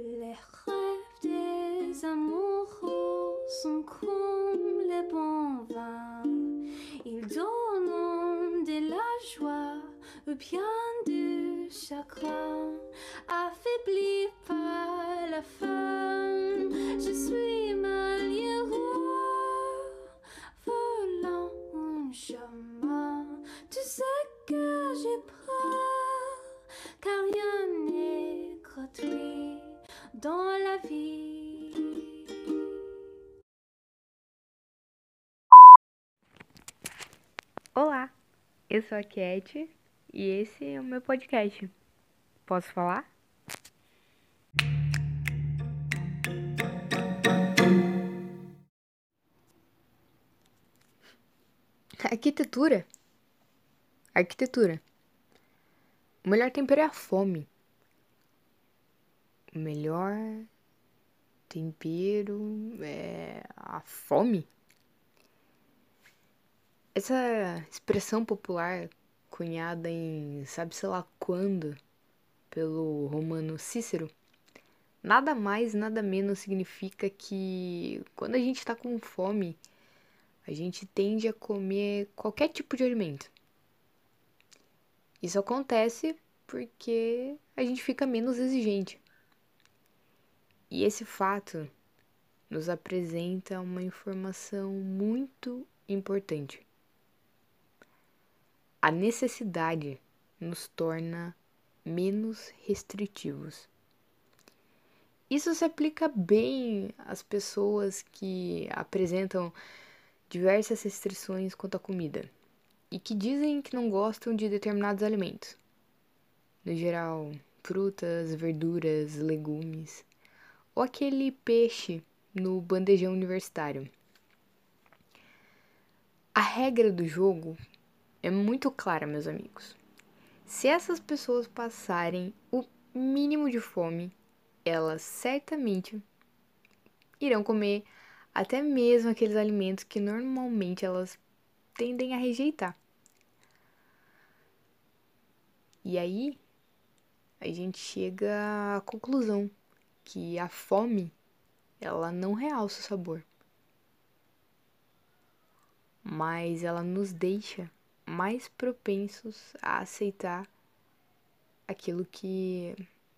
Les rêves des amoureux sont comme les bons vins. Ils donnent de la joie ou bien du chagrin. Affaibli par la faim, je suis malheureux. Volant un chemin, tu sais que j'ai peur, car rien n'est gratuit dans la vie. Olá, eu sou a Cat e esse é o meu podcast. Posso falar? Arquitetura. Arquitetura. O melhor tempero é a fome. O melhor tempero é a fome. Essa expressão popular, cunhada em sabe-se lá quando pelo romano Cícero, nada mais, nada menos significa que quando a gente está com fome, a gente tende a comer qualquer tipo de alimento. Isso acontece porque a gente fica menos exigente. E esse fato nos apresenta uma informação muito importante. A necessidade nos torna menos restritivos. Isso se aplica bem às pessoas que apresentam diversas restrições quanto à comida e que dizem que não gostam de determinados alimentos. No geral, frutas, verduras, legumes ou aquele peixe no bandejão universitário. A regra do jogo é muito clara, meus amigos. Se essas pessoas passarem o mínimo de fome, elas certamente irão comer até mesmo aqueles alimentos que normalmente elas tendem a rejeitar. E aí a gente chega à conclusão que a fome ela não realça o sabor, mas ela nos deixa mais propensos a aceitar aquilo que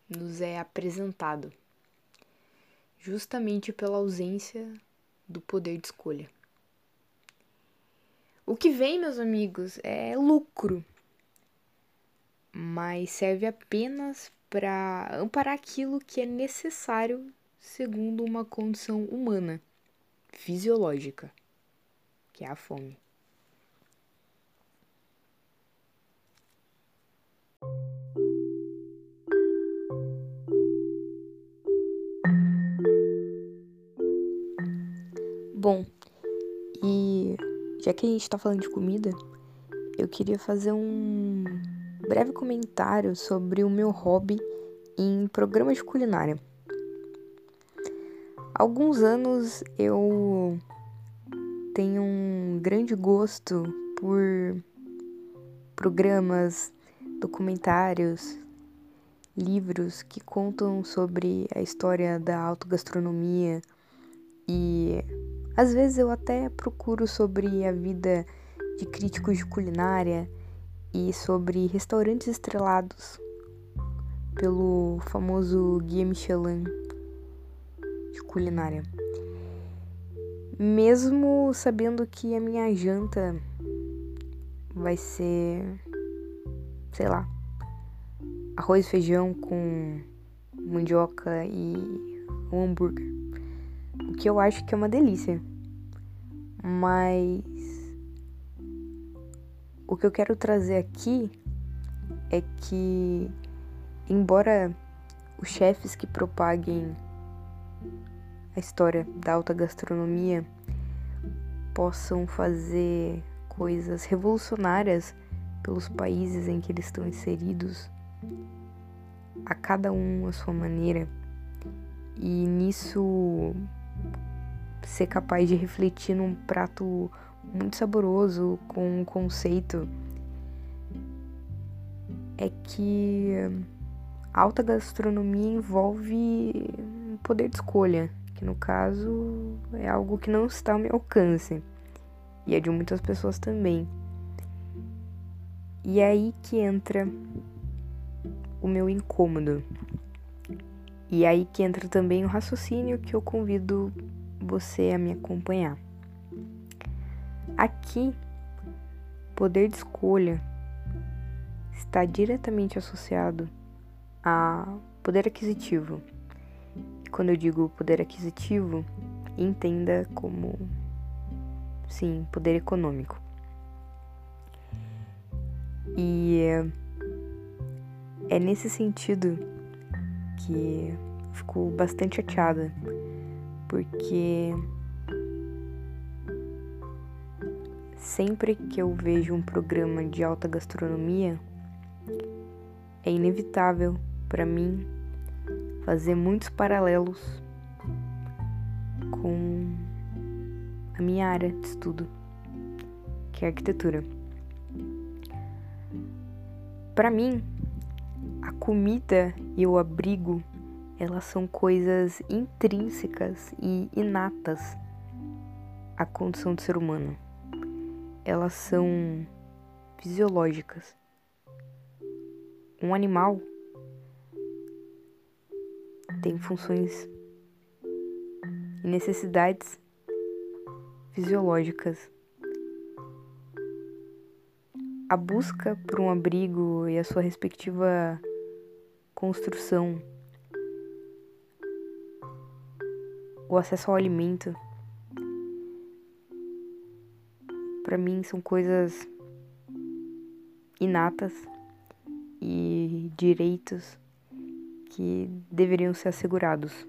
nos é apresentado, justamente pela ausência do poder de escolha. O que vem, meus amigos, é lucro, mas serve apenas para amparar aquilo que é necessário segundo uma condição humana, fisiológica, que é a fome. Bom, e já que a gente tá falando de comida, eu queria fazer um breve comentário sobre o meu hobby em programas de culinária. Há alguns anos eu tenho um grande gosto por programas, documentários, livros que contam sobre a história da autogastronomia e às vezes eu até procuro sobre a vida de críticos de culinária e sobre restaurantes estrelados pelo famoso Guia Michelin de culinária. Mesmo sabendo que a minha janta vai ser, sei lá, arroz e feijão com mandioca e um hambúrguer. O que eu acho que é uma delícia. Mas o que eu quero trazer aqui é que, embora os chefes que propaguem a história da alta gastronomia possam fazer coisas revolucionárias pelos países em que eles estão inseridos, a cada um a sua maneira, e nisso ser capaz de refletir num prato muito saboroso com um conceito é que alta gastronomia envolve poder de escolha, que no caso é algo que não está ao meu alcance e é de muitas pessoas também. E é aí que entra o meu incômodo. E é aí que entra também o raciocínio que eu convido você a me acompanhar. Aqui, poder de escolha está diretamente associado a poder aquisitivo. E quando eu digo poder aquisitivo, entenda como sim, poder econômico. E é nesse sentido que fico bastante chateada, porque sempre que eu vejo um programa de alta gastronomia, é inevitável para mim fazer muitos paralelos com a minha área de estudo, que é arquitetura. Para mim, a comida e o abrigo, elas são coisas intrínsecas e inatas à condição do ser humano. Elas são fisiológicas. Um animal tem funções e necessidades fisiológicas. A busca por um abrigo e a sua respectiva construção, o acesso ao alimento, para mim são coisas inatas e direitos que deveriam ser assegurados.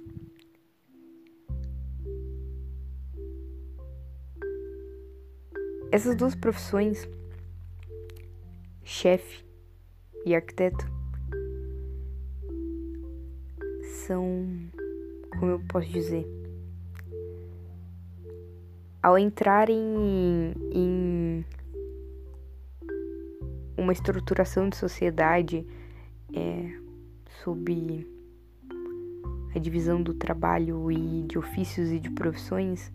Essas duas profissões, chefe e arquiteto, são, como eu posso dizer, ao entrarem em uma estruturação de sociedade é, sob a divisão do trabalho e de ofícios e de profissões,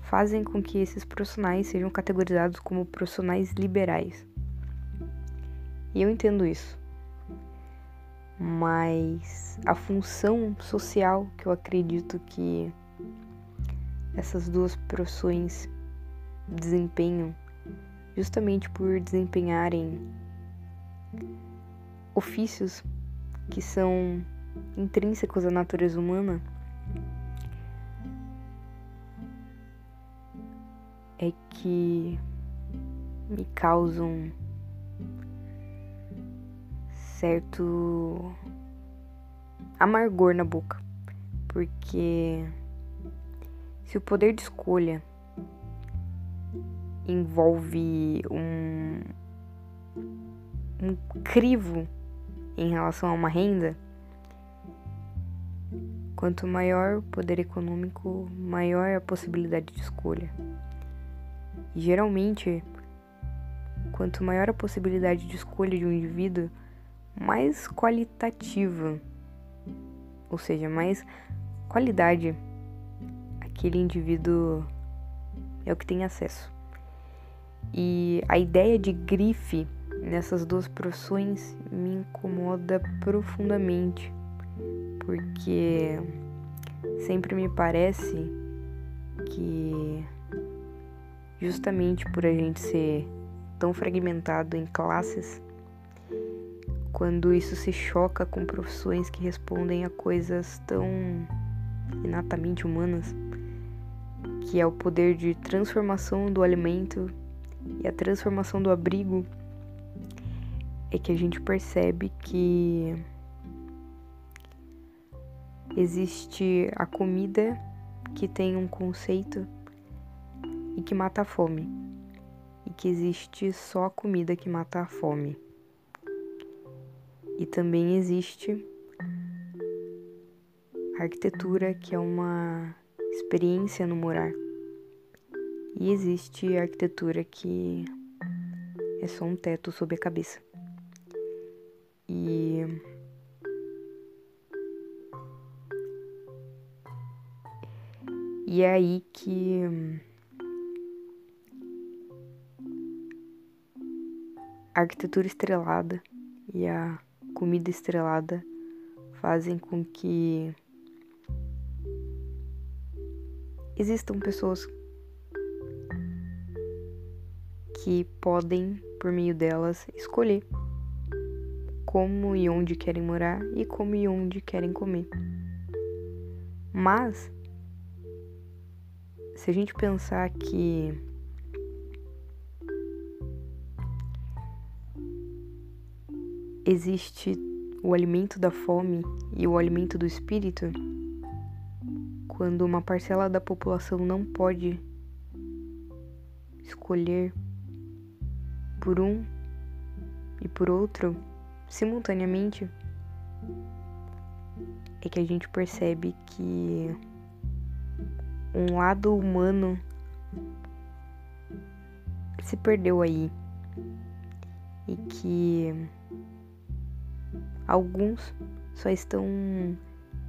fazem com que esses profissionais sejam categorizados como profissionais liberais. E eu entendo isso. Mas a função social que eu acredito que essas duas profissões desempenham, justamente por desempenharem ofícios que são intrínsecos à natureza humana, é que me causam certo amargor na boca, porque se o poder de escolha envolve um, um crivo em relação a uma renda, quanto maior o poder econômico, maior a possibilidade de escolha. E geralmente, quanto maior a possibilidade de escolha de um indivíduo, mais qualitativa, ou seja, mais qualidade aquele indivíduo é o que tem acesso. E a ideia de grife nessas duas profissões me incomoda profundamente, porque sempre me parece que justamente por a gente ser tão fragmentado em classes, quando isso se choca com profissões que respondem a coisas tão inatamente humanas, que é o poder de transformação do alimento e a transformação do abrigo, é que a gente percebe que existe a comida que tem um conceito e que mata a fome, e que existe só a comida que mata a fome. E também existe a arquitetura, que é uma experiência no morar. E existe arquitetura que é só um teto sob a cabeça. E E é aí que a arquitetura estrelada e a comida estrelada fazem com que existam pessoas que podem, por meio delas, escolher como e onde querem morar e como e onde querem comer. Mas, se a gente pensar que existe o alimento da fome e o alimento do espírito, quando uma parcela da população não pode escolher por um e por outro simultaneamente, é que a gente percebe que um lado humano se perdeu aí e que alguns só estão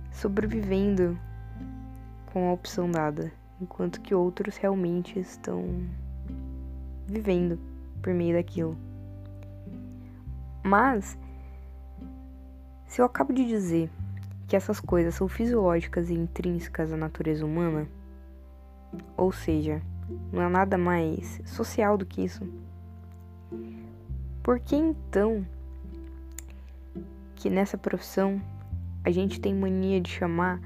sobrevivendo com a opção dada, enquanto que outros realmente estão vivendo por meio daquilo. Mas, se eu acabo de dizer que essas coisas são fisiológicas e intrínsecas à natureza humana, ou seja, não é nada mais social do que isso, por que então que nessa profissão a gente tem mania de chamar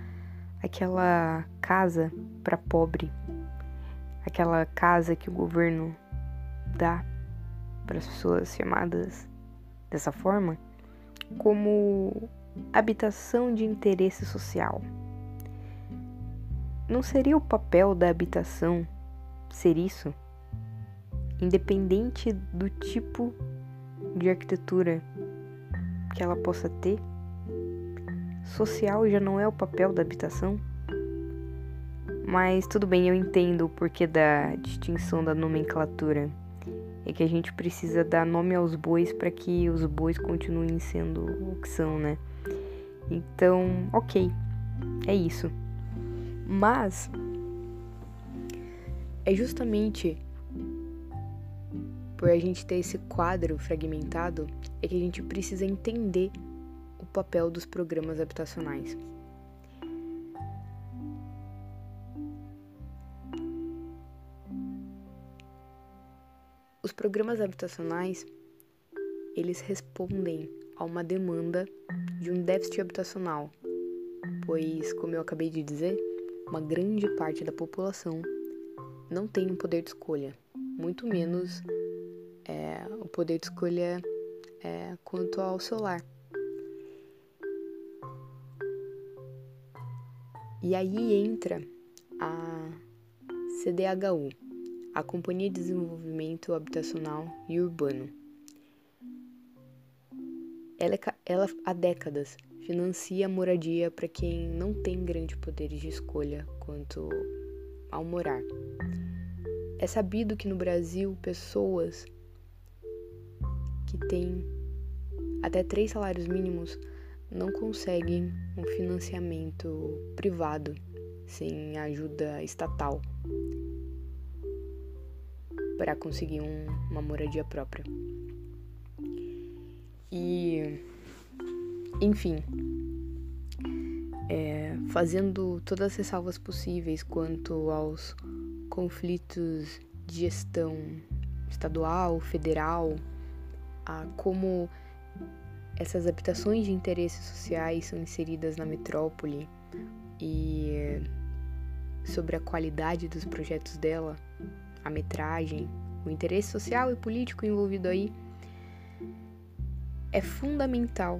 aquela casa para pobre, aquela casa que o governo dá para as pessoas chamadas dessa forma, como habitação de interesse social. Não seria o papel da habitação ser isso? Independente do tipo de arquitetura que ela possa ter? Social já não é o papel da habitação? Mas tudo bem, eu entendo o porquê da distinção da nomenclatura. É que a gente precisa dar nome aos bois para que os bois continuem sendo o que são, né? Então, ok, é isso. Mas é justamente por a gente ter esse quadro fragmentado é que a gente precisa entender o papel dos programas habitacionais. Os programas habitacionais, eles respondem a uma demanda de um déficit habitacional, pois, como eu acabei de dizer, uma grande parte da população não tem um poder de escolha, muito menos é, o poder de escolha é, quanto ao solar. E aí entra a CDHU, a Companhia de Desenvolvimento Habitacional e Urbano. Ela, é ela há décadas financia moradia para quem não tem grande poder de escolha quanto ao morar. É sabido que no Brasil pessoas que têm até três salários mínimos não conseguem um financiamento privado sem ajuda estatal para conseguir um, uma moradia própria. E, enfim, é, fazendo todas as ressalvas possíveis quanto aos conflitos de gestão estadual, federal, a como essas habitações de interesses sociais são inseridas na metrópole e sobre a qualidade dos projetos dela, a metragem, o interesse social e político envolvido aí, é fundamental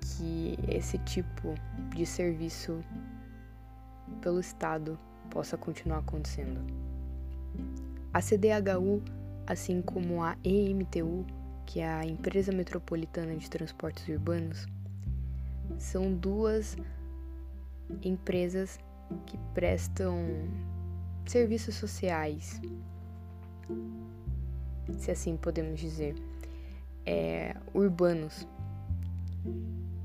que esse tipo de serviço pelo Estado possa continuar acontecendo. A CDHU, assim como a EMTU, que a Empresa Metropolitana de Transportes Urbanos, são duas empresas que prestam serviços sociais, se assim podemos dizer, é, urbanos.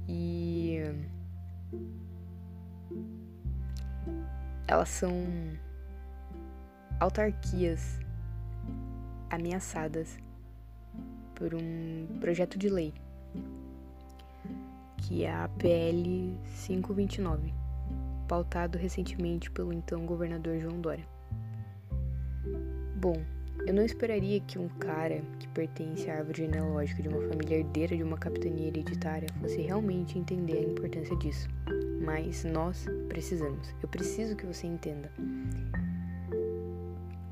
E elas são autarquias ameaçadas por um projeto de lei, que é a PL 529, pautado recentemente pelo então governador João Dória. Bom, eu não esperaria que um cara que pertence à árvore genealógica de uma família herdeira de uma capitania hereditária fosse realmente entender a importância disso. Mas nós precisamos. Eu preciso que você entenda.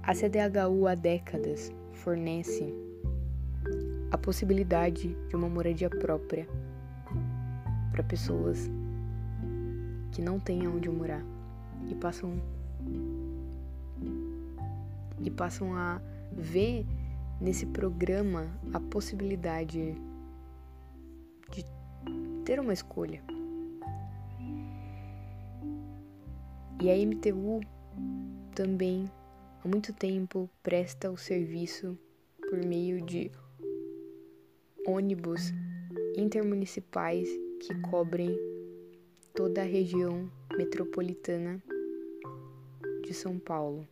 A CDHU há décadas fornece a possibilidade de uma moradia própria para pessoas que não têm onde morar e passam e passam a ver nesse programa a possibilidade de ter uma escolha. E a MTU também há muito tempo presta o serviço por meio de ônibus intermunicipais que cobrem toda a região metropolitana de São Paulo.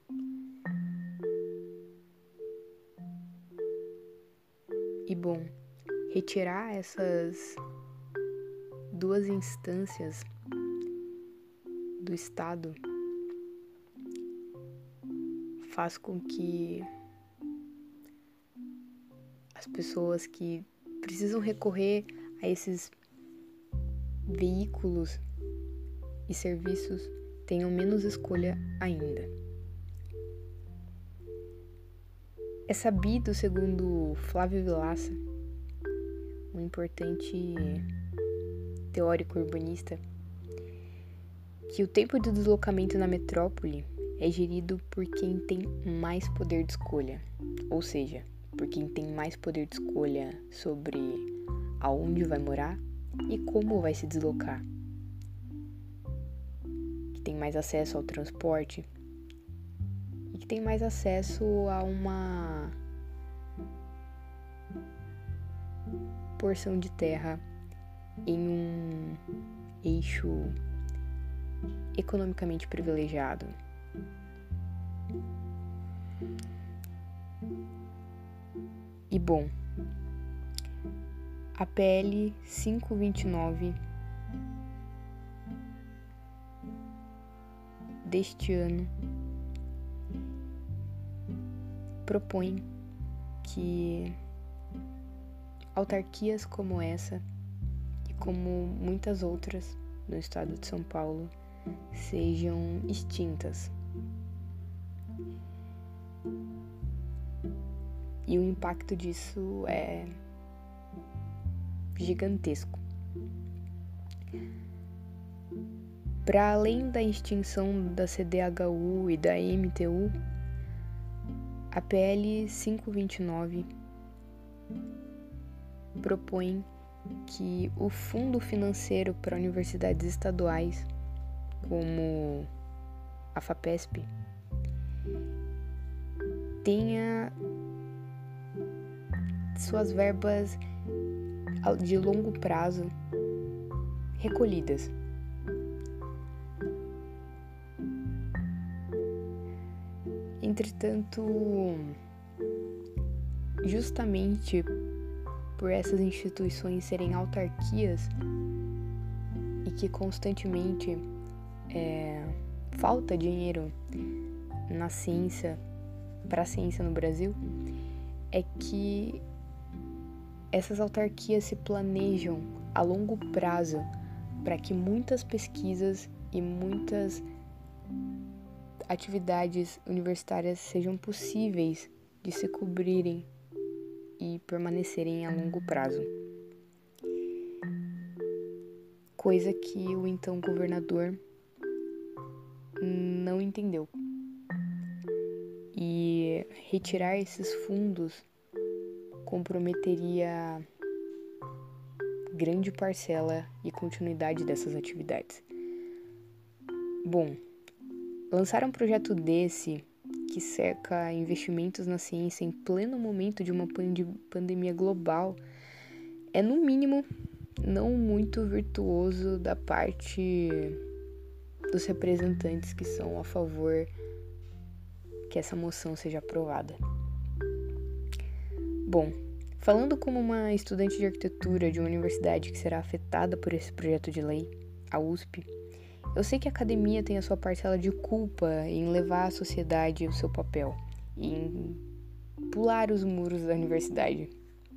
E bom, retirar essas duas instâncias do Estado faz com que as pessoas que precisam recorrer a esses veículos e serviços tenham menos escolha ainda. É sabido, segundo Flávio Vilaça, um importante teórico urbanista, que o tempo de deslocamento na metrópole é gerido por quem tem mais poder de escolha, ou seja, por quem tem mais poder de escolha sobre aonde vai morar e como vai se deslocar. Que tem mais acesso ao transporte, que tem mais acesso a uma porção de terra em um eixo economicamente privilegiado. E bom, a PL 529 deste ano propõe que autarquias como essa e como muitas outras no estado de São Paulo sejam extintas. E o impacto disso é gigantesco. Para além da extinção da CDHU e da MTU, a PL 529 propõe que o fundo financeiro para universidades estaduais, como a FAPESP, tenha suas verbas de longo prazo recolhidas. Entretanto, justamente por essas instituições serem autarquias e que constantemente é, falta dinheiro na ciência, para a ciência no Brasil, é que essas autarquias se planejam a longo prazo para que muitas pesquisas e muitas atividades universitárias sejam possíveis de se cobrirem e permanecerem a longo prazo. Coisa que o então governador não entendeu. E retirar esses fundos comprometeria grande parcela e continuidade dessas atividades. Bom, Lançar um projeto desse, que cerca investimentos na ciência em pleno momento de uma pandemia global, é no mínimo não muito virtuoso da parte dos representantes que são a favor que essa moção seja aprovada. Bom, falando como uma estudante de arquitetura de uma universidade que será afetada por esse projeto de lei, a USP, eu sei que a academia tem a sua parcela de culpa em levar à sociedade o seu papel, em pular os muros da universidade,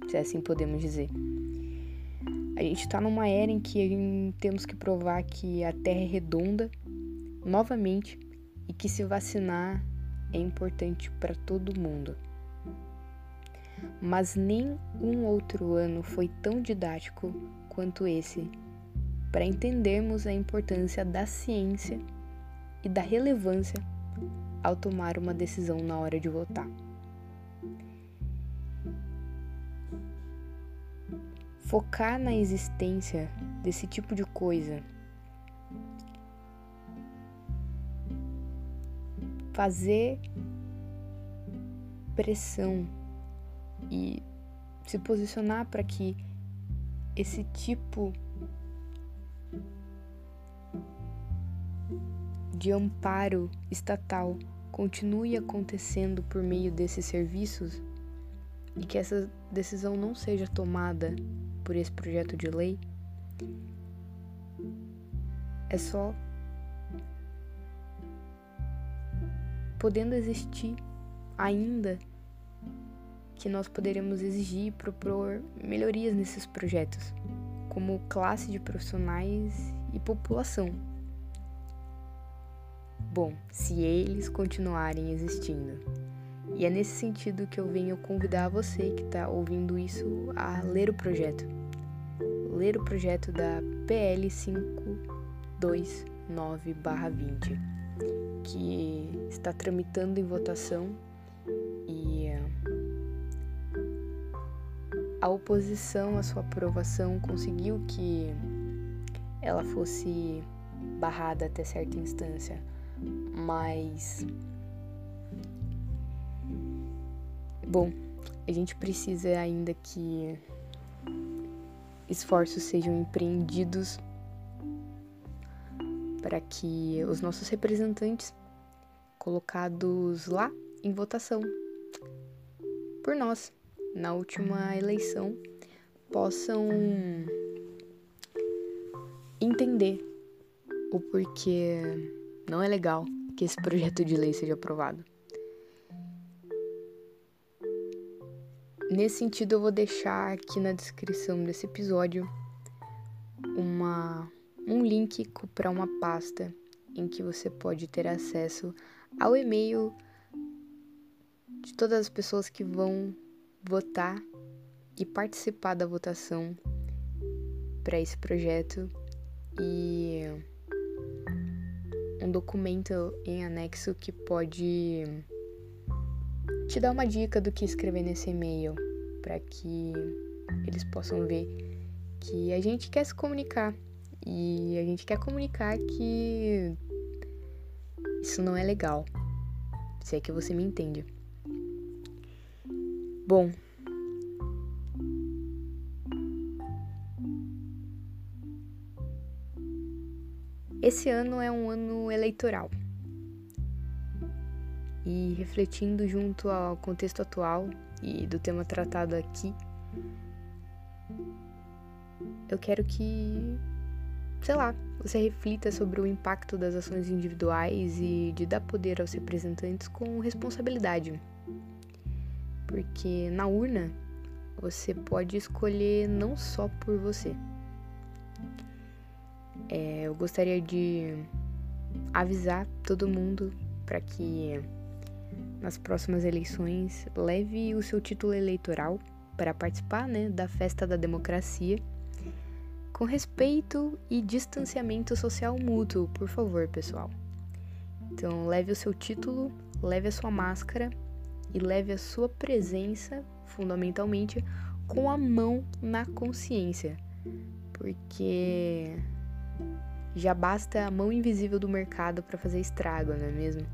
se assim podemos dizer. A gente está numa era em que temos que provar que a Terra é redonda novamente e que se vacinar é importante para todo mundo. Mas nem um outro ano foi tão didático quanto esse para entendermos a importância da ciência e da relevância ao tomar uma decisão na hora de votar. Focar na existência desse tipo de coisa fazer pressão e se posicionar para que esse tipo de amparo estatal continue acontecendo por meio desses serviços e que essa decisão não seja tomada por esse projeto de lei, é só podendo existir ainda que nós poderemos exigir e propor melhorias nesses projetos, como classe de profissionais e população. Bom, se eles continuarem existindo. E é nesse sentido que eu venho convidar você que está ouvindo isso a ler o projeto. Ler o projeto da PL 529-20, que está tramitando em votação a oposição à sua aprovação conseguiu que ela fosse barrada até certa instância, mas Bom, a gente precisa ainda que esforços sejam empreendidos para que os nossos representantes colocados lá em votação por nós na última eleição possam entender o porquê não é legal que esse projeto de lei seja aprovado. Nesse sentido, eu vou deixar aqui na descrição desse episódio uma, um link para uma pasta em que você pode ter acesso ao e-mail de todas as pessoas que vão votar e participar da votação para esse projeto e um documento em anexo que pode te dar uma dica do que escrever nesse e-mail para que eles possam ver que a gente quer se comunicar e a gente quer comunicar que isso não é legal. Se é que você me entende. Bom, esse ano é um ano eleitoral. E refletindo junto ao contexto atual e do tema tratado aqui, eu quero que, sei lá, você reflita sobre o impacto das ações individuais e de dar poder aos representantes com responsabilidade. Porque na urna você pode escolher não só por você. É, eu gostaria de avisar todo mundo para que nas próximas eleições, leve o seu título eleitoral para participar né, da festa da democracia com respeito e distanciamento social mútuo, por favor, pessoal. Então, leve o seu título, leve a sua máscara e leve a sua presença, fundamentalmente, com a mão na consciência, porque já basta a mão invisível do mercado para fazer estrago, não é mesmo?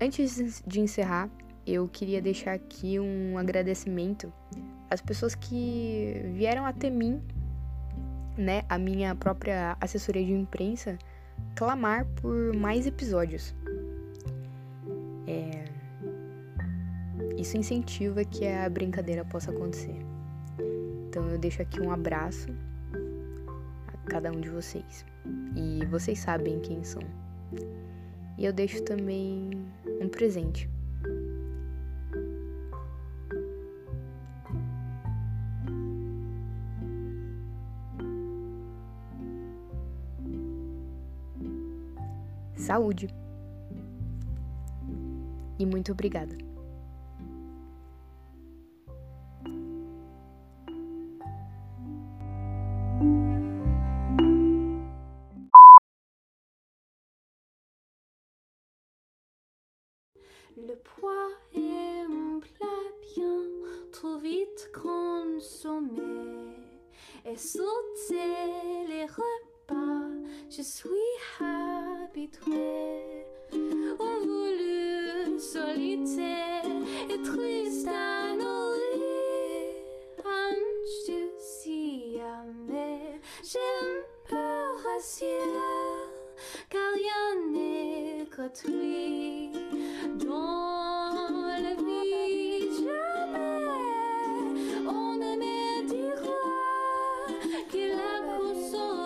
Antes de encerrar, eu queria deixar aqui um agradecimento às pessoas que vieram até mim, né, a minha própria assessoria de imprensa, clamar por mais episódios. É... Isso incentiva que a brincadeira possa acontecer. Então eu deixo aqui um abraço a cada um de vocês. E vocês sabem quem são. E eu deixo também um presente. Saúde! E muito obrigada. Le poids est mon plat bien trop vite consommé et sauter les repas, je suis habitué. On voulut solitaire et triste à nourrir, un si amer, j'ai un peu racière, car rien n'est que dans la vie jamais on ne me dira qu'il a consolé